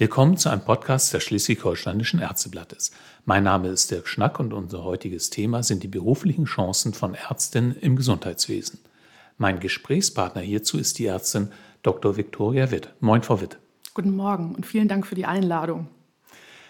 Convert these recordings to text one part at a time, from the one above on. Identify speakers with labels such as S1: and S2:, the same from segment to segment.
S1: Willkommen zu einem Podcast des Schleswig-Holsteinischen Ärzteblattes. Mein Name ist Dirk Schnack und unser heutiges Thema sind die beruflichen Chancen von Ärztinnen im Gesundheitswesen. Mein Gesprächspartner hierzu ist die Ärztin Dr. Viktoria Witt. Moin, Frau Witt.
S2: Guten Morgen und vielen Dank für die Einladung.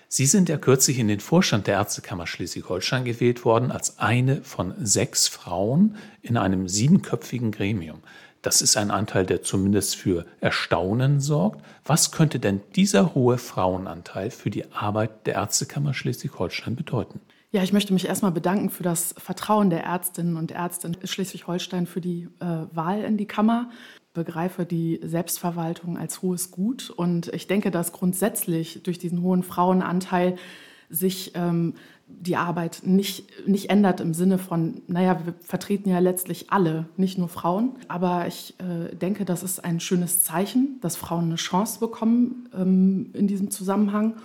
S1: Sie sind ja kürzlich in den Vorstand der Ärztekammer Schleswig-Holstein gewählt worden als eine von sechs Frauen in einem siebenköpfigen Gremium. Das ist ein Anteil, der zumindest für Erstaunen sorgt. Was könnte denn dieser hohe Frauenanteil für die Arbeit der Ärztekammer Schleswig-Holstein bedeuten?
S2: Ja, ich möchte mich erstmal bedanken für das Vertrauen der Ärztinnen und Ärzte in Schleswig-Holstein für die äh, Wahl in die Kammer. Begreife die Selbstverwaltung als hohes Gut und ich denke, dass grundsätzlich durch diesen hohen Frauenanteil sich ähm, die Arbeit nicht, nicht ändert im Sinne von, naja, wir vertreten ja letztlich alle, nicht nur Frauen. Aber ich äh, denke, das ist ein schönes Zeichen, dass Frauen eine Chance bekommen ähm, in diesem Zusammenhang.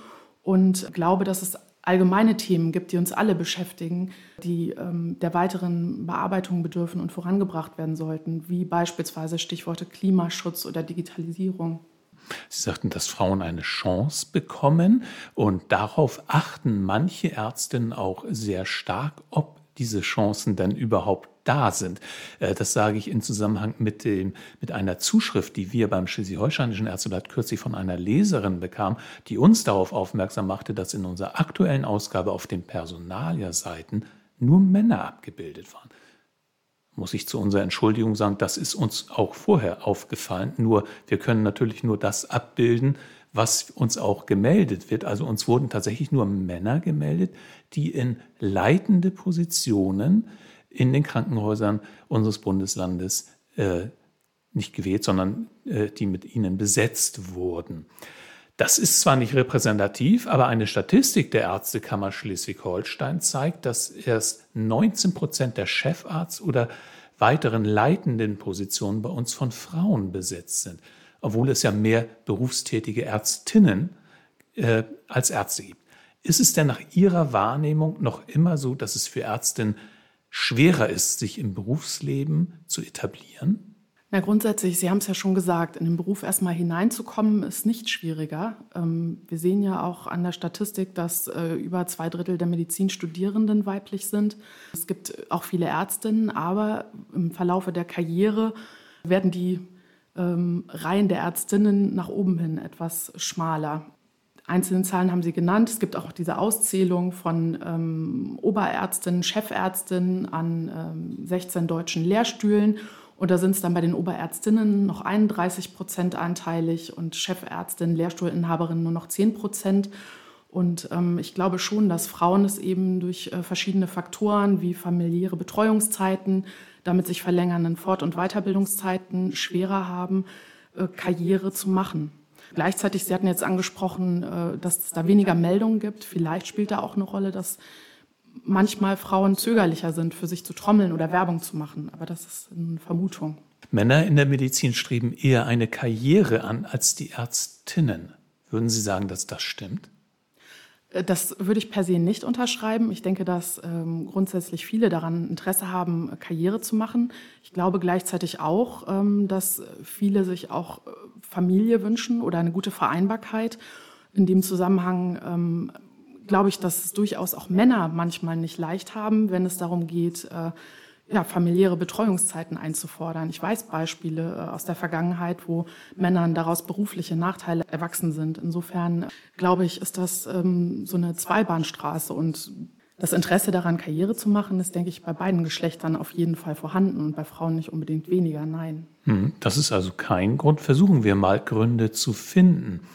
S2: Und glaube, dass es allgemeine Themen gibt, die uns alle beschäftigen, die ähm, der weiteren Bearbeitung bedürfen und vorangebracht werden sollten, wie beispielsweise Stichworte Klimaschutz oder Digitalisierung.
S1: Sie sagten, dass Frauen eine Chance bekommen und darauf achten manche Ärztinnen auch sehr stark, ob diese Chancen dann überhaupt da sind. Äh, das sage ich in Zusammenhang mit, dem, mit einer Zuschrift, die wir beim Schleswig-Holsteinischen Ärzteblatt kürzlich von einer Leserin bekamen, die uns darauf aufmerksam machte, dass in unserer aktuellen Ausgabe auf den Personalierseiten nur Männer abgebildet waren muss ich zu unserer Entschuldigung sagen, das ist uns auch vorher aufgefallen. Nur wir können natürlich nur das abbilden, was uns auch gemeldet wird. Also uns wurden tatsächlich nur Männer gemeldet, die in leitende Positionen in den Krankenhäusern unseres Bundeslandes äh, nicht gewählt, sondern äh, die mit ihnen besetzt wurden. Das ist zwar nicht repräsentativ, aber eine Statistik der Ärztekammer Schleswig-Holstein zeigt, dass erst 19 Prozent der Chefarzt- oder weiteren leitenden Positionen bei uns von Frauen besetzt sind, obwohl es ja mehr berufstätige Ärztinnen äh, als Ärzte gibt. Ist es denn nach Ihrer Wahrnehmung noch immer so, dass es für Ärztinnen schwerer ist, sich im Berufsleben zu etablieren?
S2: Na, grundsätzlich, Sie haben es ja schon gesagt, in den Beruf erstmal hineinzukommen, ist nicht schwieriger. Ähm, wir sehen ja auch an der Statistik, dass äh, über zwei Drittel der Medizinstudierenden weiblich sind. Es gibt auch viele Ärztinnen, aber im Verlaufe der Karriere werden die ähm, Reihen der Ärztinnen nach oben hin etwas schmaler. Einzelne Zahlen haben Sie genannt. Es gibt auch diese Auszählung von ähm, Oberärztinnen, Chefärztinnen an ähm, 16 deutschen Lehrstühlen. Und da sind es dann bei den Oberärztinnen noch 31 Prozent anteilig und Chefärztin, Lehrstuhlinhaberin nur noch 10 Prozent. Und ähm, ich glaube schon, dass Frauen es eben durch äh, verschiedene Faktoren wie familiäre Betreuungszeiten, damit sich verlängernden Fort- und Weiterbildungszeiten schwerer haben, äh, Karriere zu machen. Gleichzeitig, Sie hatten jetzt angesprochen, äh, dass es da weniger Meldungen gibt. Vielleicht spielt da auch eine Rolle, dass manchmal Frauen zögerlicher sind, für sich zu trommeln oder Werbung zu machen. Aber das ist eine Vermutung.
S1: Männer in der Medizin streben eher eine Karriere an als die Ärztinnen. Würden Sie sagen, dass das stimmt?
S2: Äh, das würde ich per se nicht unterschreiben. Ich denke, dass ähm, grundsätzlich viele daran Interesse haben, Karriere zu machen. Ich glaube gleichzeitig auch, ähm, dass viele sich auch äh, Familie wünschen oder eine gute Vereinbarkeit. In dem Zusammenhang ähm, glaube ich, dass es durchaus auch Männer manchmal nicht leicht haben, wenn es darum geht, äh, ja, familiäre Betreuungszeiten einzufordern. Ich weiß Beispiele äh, aus der Vergangenheit, wo Männern daraus berufliche Nachteile erwachsen sind. Insofern äh, glaube ich, ist das ähm, so eine Zweibahnstraße und das Interesse daran, Karriere zu machen, ist, denke ich, bei beiden Geschlechtern auf jeden Fall vorhanden und bei Frauen nicht unbedingt weniger, nein.
S1: Hm, das ist also kein Grund. Versuchen wir mal Gründe zu finden.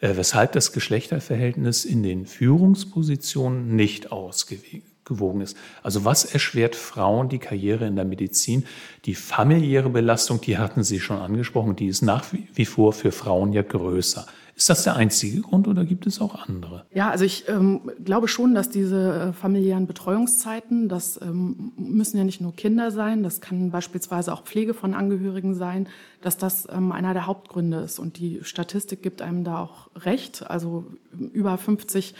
S1: Äh, weshalb das Geschlechterverhältnis in den Führungspositionen nicht ausgewogen ist. Also was erschwert Frauen die Karriere in der Medizin? Die familiäre Belastung, die hatten Sie schon angesprochen, die ist nach wie vor für Frauen ja größer. Ist das der einzige Grund oder gibt es auch andere?
S2: Ja, also ich ähm, glaube schon, dass diese äh, familiären Betreuungszeiten, das ähm, müssen ja nicht nur Kinder sein, das kann beispielsweise auch Pflege von Angehörigen sein, dass das ähm, einer der Hauptgründe ist. Und die Statistik gibt einem da auch recht. Also über 50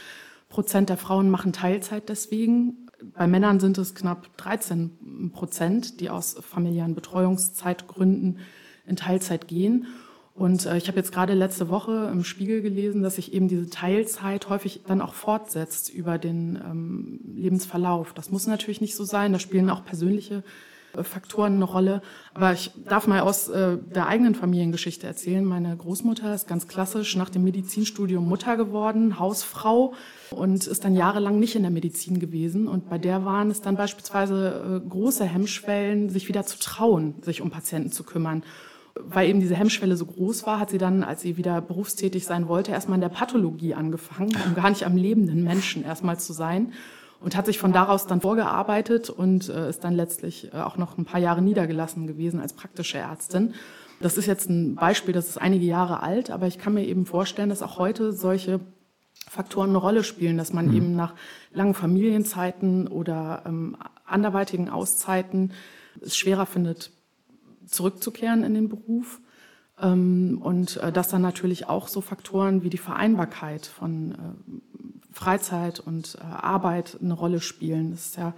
S2: Prozent der Frauen machen Teilzeit deswegen. Bei Männern sind es knapp 13 Prozent, die aus familiären Betreuungszeitgründen in Teilzeit gehen. Und äh, ich habe jetzt gerade letzte Woche im Spiegel gelesen, dass sich eben diese Teilzeit häufig dann auch fortsetzt über den ähm, Lebensverlauf. Das muss natürlich nicht so sein. Da spielen auch persönliche äh, Faktoren eine Rolle. Aber ich darf mal aus äh, der eigenen Familiengeschichte erzählen. Meine Großmutter ist ganz klassisch nach dem Medizinstudium Mutter geworden, Hausfrau und ist dann jahrelang nicht in der Medizin gewesen. Und bei der waren es dann beispielsweise äh, große Hemmschwellen, sich wieder zu trauen, sich um Patienten zu kümmern. Weil eben diese Hemmschwelle so groß war, hat sie dann, als sie wieder berufstätig sein wollte, erstmal in der Pathologie angefangen, um gar nicht am lebenden Menschen erstmal zu sein und hat sich von daraus dann vorgearbeitet und äh, ist dann letztlich äh, auch noch ein paar Jahre niedergelassen gewesen als praktische Ärztin. Das ist jetzt ein Beispiel, das ist einige Jahre alt, aber ich kann mir eben vorstellen, dass auch heute solche Faktoren eine Rolle spielen, dass man mhm. eben nach langen Familienzeiten oder ähm, anderweitigen Auszeiten es schwerer findet, zurückzukehren in den Beruf. Ähm, und äh, dass dann natürlich auch so Faktoren wie die Vereinbarkeit von äh, Freizeit und äh, Arbeit eine Rolle spielen. Es ist ja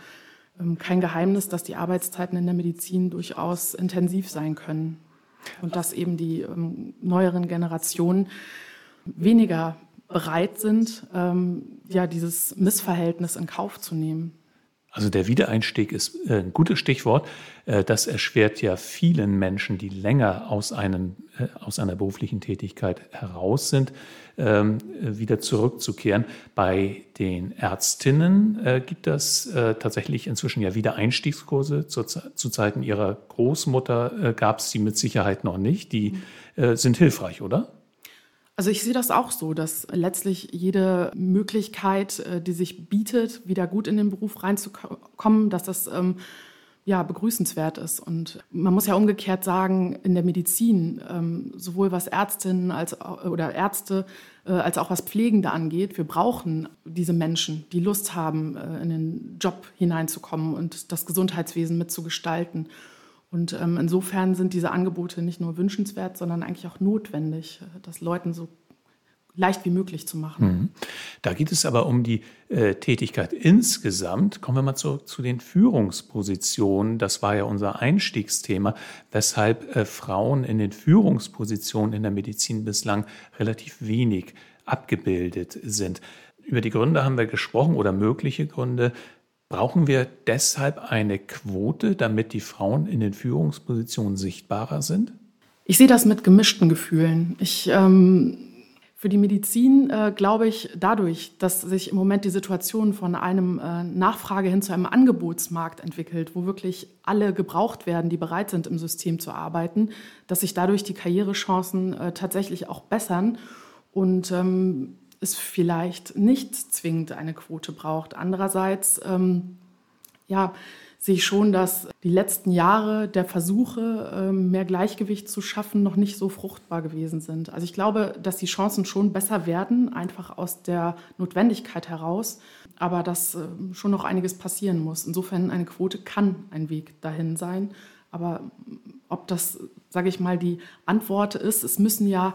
S2: ähm, kein Geheimnis, dass die Arbeitszeiten in der Medizin durchaus intensiv sein können und dass eben die ähm, neueren Generationen weniger bereit sind, ja, dieses Missverhältnis in Kauf zu nehmen.
S1: Also der Wiedereinstieg ist äh, ein gutes Stichwort. Äh, das erschwert ja vielen Menschen, die länger aus, einem, äh, aus einer beruflichen Tätigkeit heraus sind, ähm, wieder zurückzukehren. Bei den Ärztinnen gibt es tatsächlich inzwischen ja Wiedereinstiegskurse. Zu, zu Zeiten ihrer Großmutter gab es sie mit Sicherheit noch nicht. Die sind hilfreich, oder?
S2: Also ich sehe das auch so, dass letztlich jede Möglichkeit, äh, die sich bietet, wieder gut in den Beruf reinzukommen, dass das ähm, ja, begrüßenswert ist. Und man muss ja umgekehrt sagen, in der Medizin, ähm, sowohl was Ärztinnen als, oder Ärzte äh, als auch was Pflegende angeht, wir brauchen diese Menschen, die Lust haben, äh, in den Job hineinzukommen und das Gesundheitswesen mitzugestalten. Und ähm, insofern sind diese Angebote nicht nur wünschenswert, sondern eigentlich auch notwendig, äh, das Leuten so leicht wie möglich zu machen. Mhm.
S1: Da geht es aber um die äh, Tätigkeit insgesamt. Kommen wir mal zurück zu den Führungspositionen. Das war ja unser Einstiegsthema, weshalb äh, Frauen in den Führungspositionen in der Medizin bislang relativ wenig abgebildet sind. Über die Gründe haben wir gesprochen oder mögliche Gründe. Brauchen wir deshalb eine Quote, damit die Frauen in den Führungspositionen sichtbarer sind?
S2: Ich sehe das mit gemischten Gefühlen. Ich, ähm, für die Medizin äh, glaube ich dadurch, dass sich im Moment die Situation von einem äh, Nachfrage hin zu einem Angebotsmarkt entwickelt, wo wirklich alle gebraucht werden, die bereit sind, im System zu arbeiten, dass sich dadurch die Karrierechancen äh, tatsächlich auch bessern. Und ähm, es vielleicht nicht zwingend eine Quote braucht. Andererseits, ähm, ja, sehe ich schon, dass die letzten Jahre der Versuche, ähm, mehr Gleichgewicht zu schaffen, noch nicht so fruchtbar gewesen sind. Also ich glaube, dass die Chancen schon besser werden, einfach aus der Notwendigkeit heraus, aber dass äh, schon noch einiges passieren muss. Insofern eine Quote kann ein Weg dahin sein. Aber ob das, sage ich mal, die Antwort ist, es müssen ja ähm,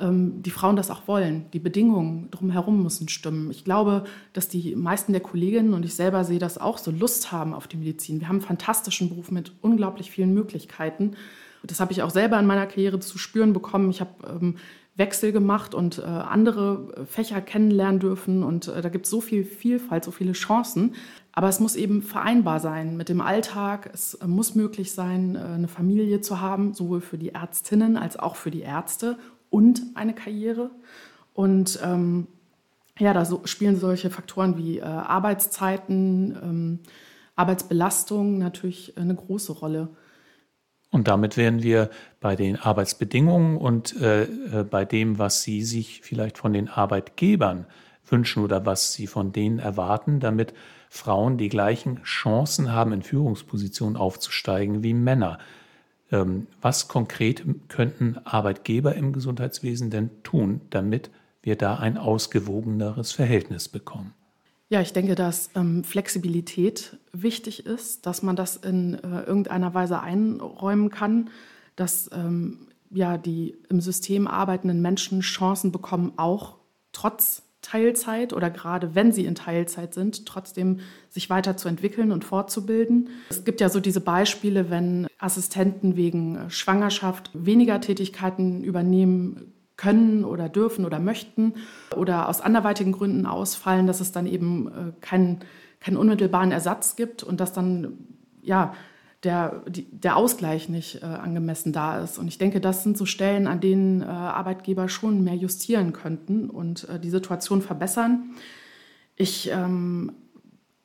S2: die Frauen das auch wollen. Die Bedingungen drumherum müssen stimmen. Ich glaube, dass die meisten der Kolleginnen und ich selber sehe das auch so Lust haben auf die Medizin. Wir haben einen fantastischen Beruf mit unglaublich vielen Möglichkeiten. Das habe ich auch selber in meiner Karriere zu spüren bekommen. Ich habe ähm, Wechsel gemacht und äh, andere Fächer kennenlernen dürfen. Und äh, da gibt es so viel Vielfalt, so viele Chancen. Aber es muss eben vereinbar sein mit dem Alltag. Es äh, muss möglich sein, äh, eine Familie zu haben, sowohl für die Ärztinnen als auch für die Ärzte und eine Karriere. Und ähm, ja, da so, spielen solche Faktoren wie äh, Arbeitszeiten, ähm, Arbeitsbelastung natürlich eine große Rolle.
S1: Und damit wären wir bei den Arbeitsbedingungen und äh, äh, bei dem, was Sie sich vielleicht von den Arbeitgebern wünschen oder was Sie von denen erwarten, damit Frauen die gleichen Chancen haben, in Führungspositionen aufzusteigen wie Männer. Ähm, was konkret könnten Arbeitgeber im Gesundheitswesen denn tun, damit wir da ein ausgewogeneres Verhältnis bekommen?
S2: Ja, ich denke, dass ähm, Flexibilität wichtig ist, dass man das in äh, irgendeiner Weise einräumen kann, dass ähm, ja, die im System arbeitenden Menschen Chancen bekommen, auch trotz Teilzeit oder gerade wenn sie in Teilzeit sind, trotzdem sich weiterzuentwickeln und fortzubilden. Es gibt ja so diese Beispiele, wenn Assistenten wegen Schwangerschaft weniger Tätigkeiten übernehmen können oder dürfen oder möchten oder aus anderweitigen Gründen ausfallen, dass es dann eben äh, keinen, keinen unmittelbaren Ersatz gibt und dass dann ja der, die, der Ausgleich nicht äh, angemessen da ist. Und ich denke, das sind so Stellen, an denen äh, Arbeitgeber schon mehr justieren könnten und äh, die Situation verbessern. Ich ähm,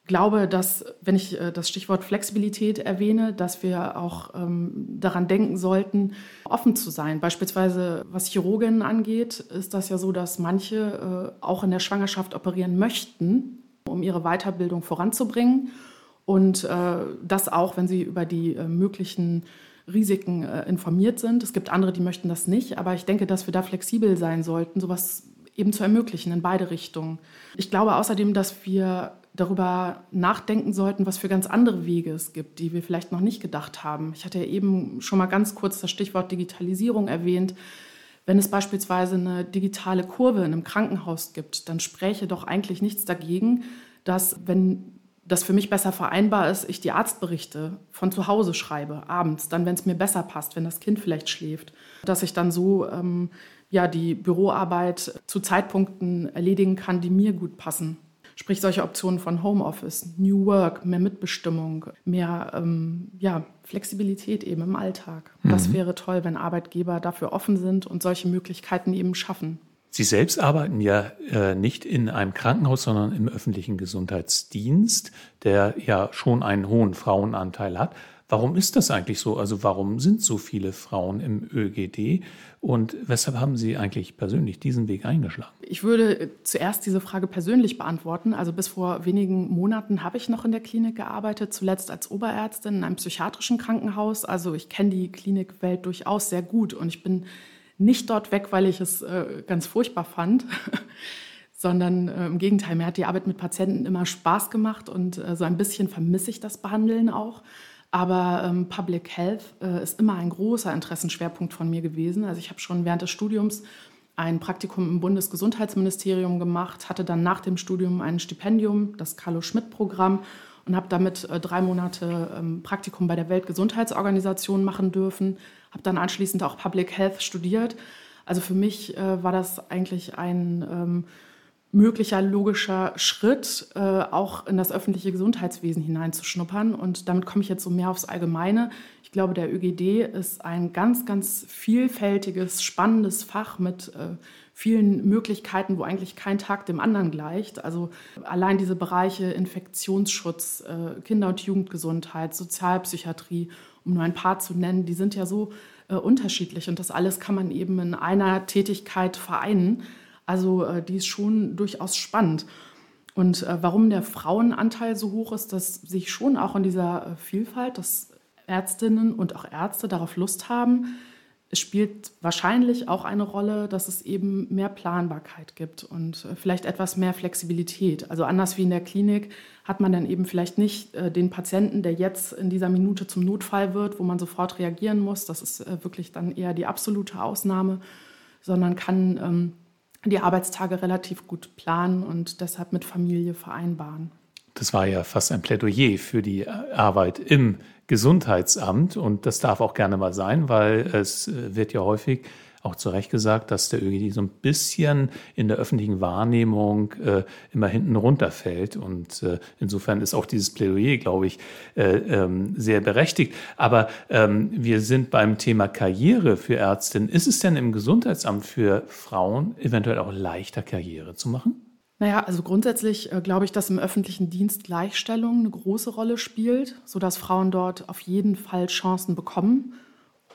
S2: glaube, dass, wenn ich äh, das Stichwort Flexibilität erwähne, dass wir auch ähm, daran denken sollten, offen zu sein. Beispielsweise, was Chirurginnen angeht, ist das ja so, dass manche äh, auch in der Schwangerschaft operieren möchten, um ihre Weiterbildung voranzubringen und äh, das auch, wenn sie über die äh, möglichen Risiken äh, informiert sind. Es gibt andere, die möchten das nicht, aber ich denke, dass wir da flexibel sein sollten, sowas eben zu ermöglichen in beide Richtungen. Ich glaube außerdem, dass wir darüber nachdenken sollten, was für ganz andere Wege es gibt, die wir vielleicht noch nicht gedacht haben. Ich hatte ja eben schon mal ganz kurz das Stichwort Digitalisierung erwähnt. Wenn es beispielsweise eine digitale Kurve in einem Krankenhaus gibt, dann spräche doch eigentlich nichts dagegen, dass wenn das für mich besser vereinbar ist, ich die Arztberichte von zu Hause schreibe, abends, dann, wenn es mir besser passt, wenn das Kind vielleicht schläft, dass ich dann so ähm, ja, die Büroarbeit zu Zeitpunkten erledigen kann, die mir gut passen. Sprich solche Optionen von Homeoffice, New Work, mehr Mitbestimmung, mehr ähm, ja, Flexibilität eben im Alltag. Mhm. Das wäre toll, wenn Arbeitgeber dafür offen sind und solche Möglichkeiten eben schaffen.
S1: Sie selbst arbeiten ja äh, nicht in einem Krankenhaus, sondern im öffentlichen Gesundheitsdienst, der ja schon einen hohen Frauenanteil hat. Warum ist das eigentlich so? Also warum sind so viele Frauen im ÖGD und weshalb haben Sie eigentlich persönlich diesen Weg eingeschlagen?
S2: Ich würde zuerst diese Frage persönlich beantworten. Also bis vor wenigen Monaten habe ich noch in der Klinik gearbeitet, zuletzt als Oberärztin in einem psychiatrischen Krankenhaus. Also ich kenne die Klinikwelt durchaus sehr gut und ich bin nicht dort weg, weil ich es äh, ganz furchtbar fand, sondern äh, im Gegenteil, mir hat die Arbeit mit Patienten immer Spaß gemacht und äh, so ein bisschen vermisse ich das Behandeln auch. Aber ähm, Public Health äh, ist immer ein großer Interessenschwerpunkt von mir gewesen. Also ich habe schon während des Studiums ein Praktikum im Bundesgesundheitsministerium gemacht, hatte dann nach dem Studium ein Stipendium, das Carlo-Schmidt-Programm und habe damit äh, drei Monate ähm, Praktikum bei der Weltgesundheitsorganisation machen dürfen, habe dann anschließend auch Public Health studiert. Also für mich äh, war das eigentlich ein ähm, möglicher logischer Schritt, äh, auch in das öffentliche Gesundheitswesen hineinzuschnuppern. Und damit komme ich jetzt so mehr aufs Allgemeine. Ich glaube, der ÖGD ist ein ganz, ganz vielfältiges, spannendes Fach mit vielen Möglichkeiten, wo eigentlich kein Tag dem anderen gleicht. Also allein diese Bereiche Infektionsschutz, äh, Kinder- und Jugendgesundheit, Sozialpsychiatrie, um nur ein paar zu nennen, die sind ja so äh, unterschiedlich und das alles kann man eben in einer Tätigkeit vereinen. Also äh, die ist schon durchaus spannend. Und warum der Frauenanteil so hoch ist, das sehe ich schon auch in dieser Vielfalt, dass Ärztinnen und auch Ärzte darauf Lust haben, es spielt wahrscheinlich auch eine Rolle, dass es eben mehr Planbarkeit gibt und äh, vielleicht etwas mehr Flexibilität. Also anders wie in der Klinik hat man dann eben vielleicht nicht äh, den Patienten, der jetzt in dieser Minute zum Notfall wird, wo man sofort reagieren muss. Das ist äh, wirklich dann eher die absolute Ausnahme, sondern kann ähm, die Arbeitstage relativ gut planen und deshalb mit Familie vereinbaren.
S1: Das war ja fast ein Plädoyer für die Arbeit im Gesundheitsamt und das darf auch gerne mal sein, weil es äh, wird ja häufig auch zu Recht gesagt, dass der ÖGD so ein bisschen in der öffentlichen Wahrnehmung äh, immer hinten runterfällt. Und äh, insofern ist auch dieses Plädoyer, glaube ich, äh, ähm, sehr berechtigt. Aber ähm, wir sind beim Thema Karriere für Ärztinnen. Ist es denn im Gesundheitsamt für Frauen eventuell auch leichter, Karriere zu machen?
S2: Naja, also grundsätzlich äh, glaube ich, dass im öffentlichen Dienst Gleichstellung eine große Rolle spielt, sodass Frauen dort auf jeden Fall Chancen bekommen.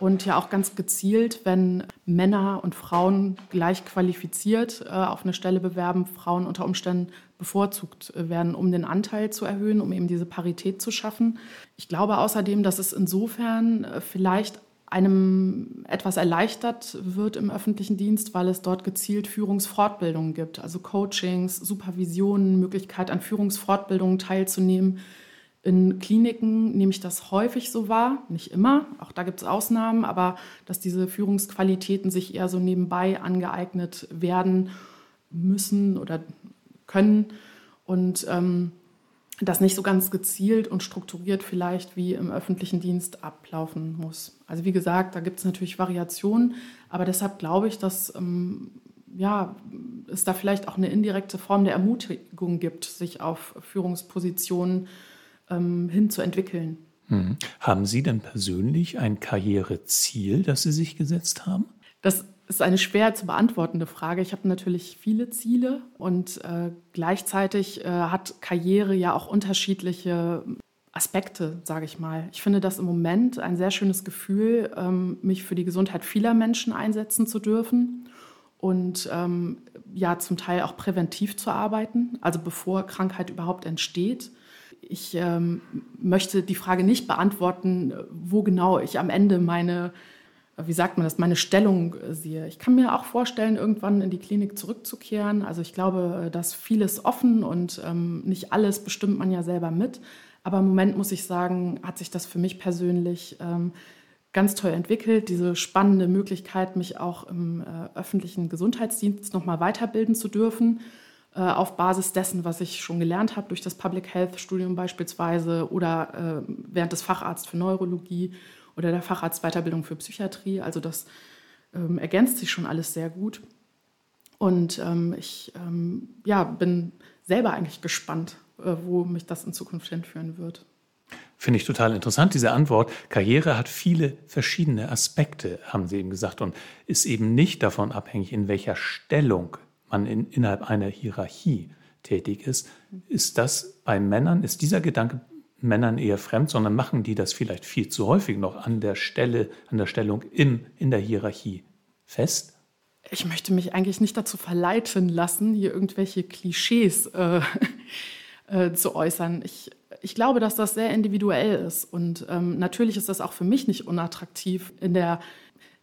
S2: Und ja auch ganz gezielt, wenn Männer und Frauen gleich qualifiziert äh, auf eine Stelle bewerben, Frauen unter Umständen bevorzugt äh, werden, um den Anteil zu erhöhen, um eben diese Parität zu schaffen. Ich glaube außerdem, dass es insofern äh, vielleicht einem etwas erleichtert wird im öffentlichen Dienst, weil es dort gezielt Führungsfortbildungen gibt, also Coachings, Supervisionen, Möglichkeit an Führungsfortbildungen teilzunehmen. In Kliniken nehme ich das häufig so wahr, nicht immer, auch da gibt es Ausnahmen, aber dass diese Führungsqualitäten sich eher so nebenbei angeeignet werden, müssen oder können und ähm, das nicht so ganz gezielt und strukturiert vielleicht wie im öffentlichen Dienst ablaufen muss. Also wie gesagt, da gibt es natürlich Variationen, aber deshalb glaube ich, dass ähm, ja, es da vielleicht auch eine indirekte Form der Ermutigung gibt, sich auf Führungspositionen ähm, hinzuentwickeln.
S1: Mhm. Haben Sie denn persönlich ein Karriereziel, das Sie sich gesetzt haben?
S2: Das ist eine schwer zu beantwortende Frage. Ich habe natürlich viele Ziele und äh, gleichzeitig äh, hat Karriere ja auch unterschiedliche Aspekte, sage ich mal. Ich finde das im Moment ein sehr schönes Gefühl, ähm, mich für die Gesundheit vieler Menschen einsetzen zu dürfen und ähm, ja zum Teil auch präventiv zu arbeiten, also bevor Krankheit überhaupt entsteht. Ich ähm, möchte die Frage nicht beantworten, wo genau ich am Ende meine wie sagt man das, meine Stellung äh, sehe. Ich kann mir auch vorstellen, irgendwann in die Klinik zurückzukehren. Also ich glaube, äh, dass vieles offen und ähm, nicht alles bestimmt man ja selber mit. Aber im Moment muss ich sagen, hat sich das für mich persönlich ähm, ganz toll entwickelt. Diese spannende Möglichkeit, mich auch im äh, öffentlichen Gesundheitsdienst nochmal weiterbilden zu dürfen äh, auf Basis dessen, was ich schon gelernt habe, durch das Public Health Studium beispielsweise oder äh, während des Facharzts für Neurologie oder der Facharztweiterbildung für Psychiatrie. Also das ähm, ergänzt sich schon alles sehr gut. Und ähm, ich ähm, ja, bin selber eigentlich gespannt, äh, wo mich das in Zukunft hinführen wird.
S1: Finde ich total interessant, diese Antwort. Karriere hat viele verschiedene Aspekte, haben Sie eben gesagt, und ist eben nicht davon abhängig, in welcher Stellung man in, innerhalb einer Hierarchie tätig ist. Ist das bei Männern, ist dieser Gedanke Männern eher fremd, sondern machen die das vielleicht viel zu häufig noch an der Stelle, an der Stellung im, in der Hierarchie fest?
S2: Ich möchte mich eigentlich nicht dazu verleiten lassen, hier irgendwelche Klischees äh, äh, zu äußern. Ich, ich glaube, dass das sehr individuell ist. Und ähm, natürlich ist das auch für mich nicht unattraktiv, in der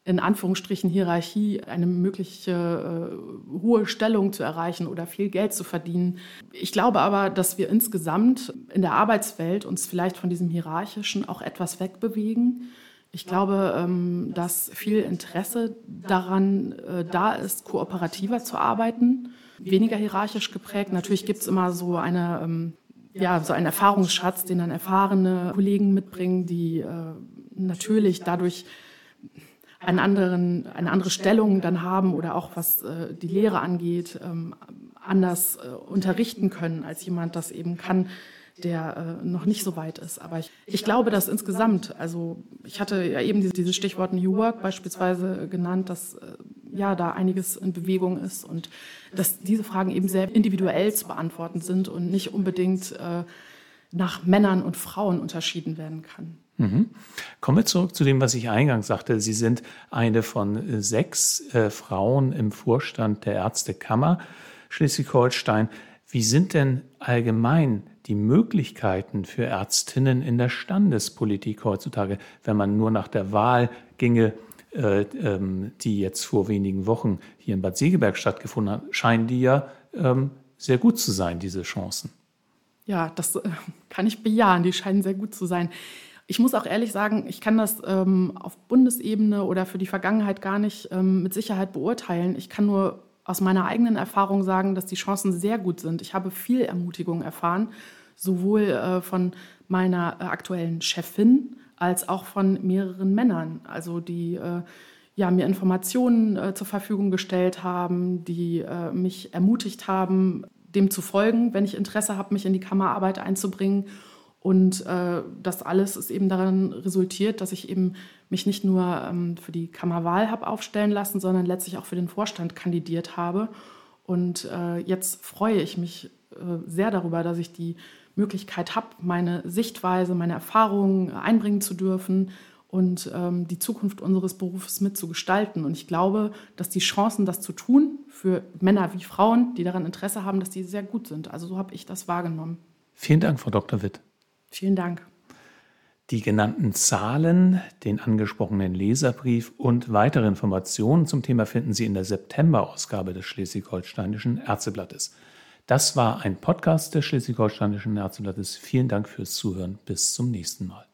S2: in Anführungsstrichen Hierarchie eine mögliche äh, hohe Stellung zu erreichen oder viel Geld zu verdienen. Ich glaube aber, dass wir insgesamt in der Arbeitswelt uns vielleicht von diesem Hierarchischen auch etwas wegbewegen. Ich glaube, ähm, dass viel Interesse daran äh, da ist, kooperativer zu arbeiten, weniger hierarchisch geprägt. Natürlich gibt es immer so eine ähm, ja, so einen Erfahrungsschatz, den dann erfahrene Kollegen mitbringen, die äh, natürlich dadurch einen anderen, eine andere Stellung dann haben oder auch was äh, die Lehre angeht, ähm, anders äh, unterrichten können als jemand das eben kann, der äh, noch nicht so weit ist. Aber ich, ich glaube, dass insgesamt, also ich hatte ja eben diese, diese Stichwort New Work beispielsweise genannt, dass äh, ja da einiges in Bewegung ist und dass diese Fragen eben sehr individuell zu beantworten sind und nicht unbedingt äh, nach Männern und Frauen unterschieden werden kann.
S1: Mhm. Kommen wir zurück zu dem, was ich eingangs sagte. Sie sind eine von sechs äh, Frauen im Vorstand der Ärztekammer Schleswig-Holstein. Wie sind denn allgemein die Möglichkeiten für Ärztinnen in der Standespolitik heutzutage, wenn man nur nach der Wahl ginge, äh, ähm, die jetzt vor wenigen Wochen hier in Bad Segeberg stattgefunden hat, scheinen die ja ähm, sehr gut zu sein, diese Chancen.
S2: Ja, das äh, kann ich bejahen. Die scheinen sehr gut zu sein. Ich muss auch ehrlich sagen, ich kann das ähm, auf Bundesebene oder für die Vergangenheit gar nicht ähm, mit Sicherheit beurteilen. Ich kann nur aus meiner eigenen Erfahrung sagen, dass die Chancen sehr gut sind. Ich habe viel Ermutigung erfahren, sowohl äh, von meiner äh, aktuellen Chefin als auch von mehreren Männern, also die äh, ja, mir Informationen äh, zur Verfügung gestellt haben, die äh, mich ermutigt haben, dem zu folgen, wenn ich Interesse habe, mich in die Kammerarbeit einzubringen und äh, das alles ist eben daran resultiert, dass ich eben mich nicht nur ähm, für die Kammerwahl habe aufstellen lassen, sondern letztlich auch für den Vorstand kandidiert habe. Und äh, jetzt freue ich mich äh, sehr darüber, dass ich die Möglichkeit habe, meine Sichtweise, meine Erfahrungen einbringen zu dürfen und ähm, die Zukunft unseres Berufes mitzugestalten. Und ich glaube, dass die Chancen, das zu tun, für Männer wie Frauen, die daran Interesse haben, dass die sehr gut sind. Also so habe ich das wahrgenommen.
S1: Vielen Dank, Frau Dr. Witt.
S2: Vielen Dank.
S1: Die genannten Zahlen, den angesprochenen Leserbrief und weitere Informationen zum Thema finden Sie in der September-Ausgabe des Schleswig-Holsteinischen Ärzteblattes. Das war ein Podcast des Schleswig-Holsteinischen Ärzteblattes. Vielen Dank fürs Zuhören. Bis zum nächsten Mal.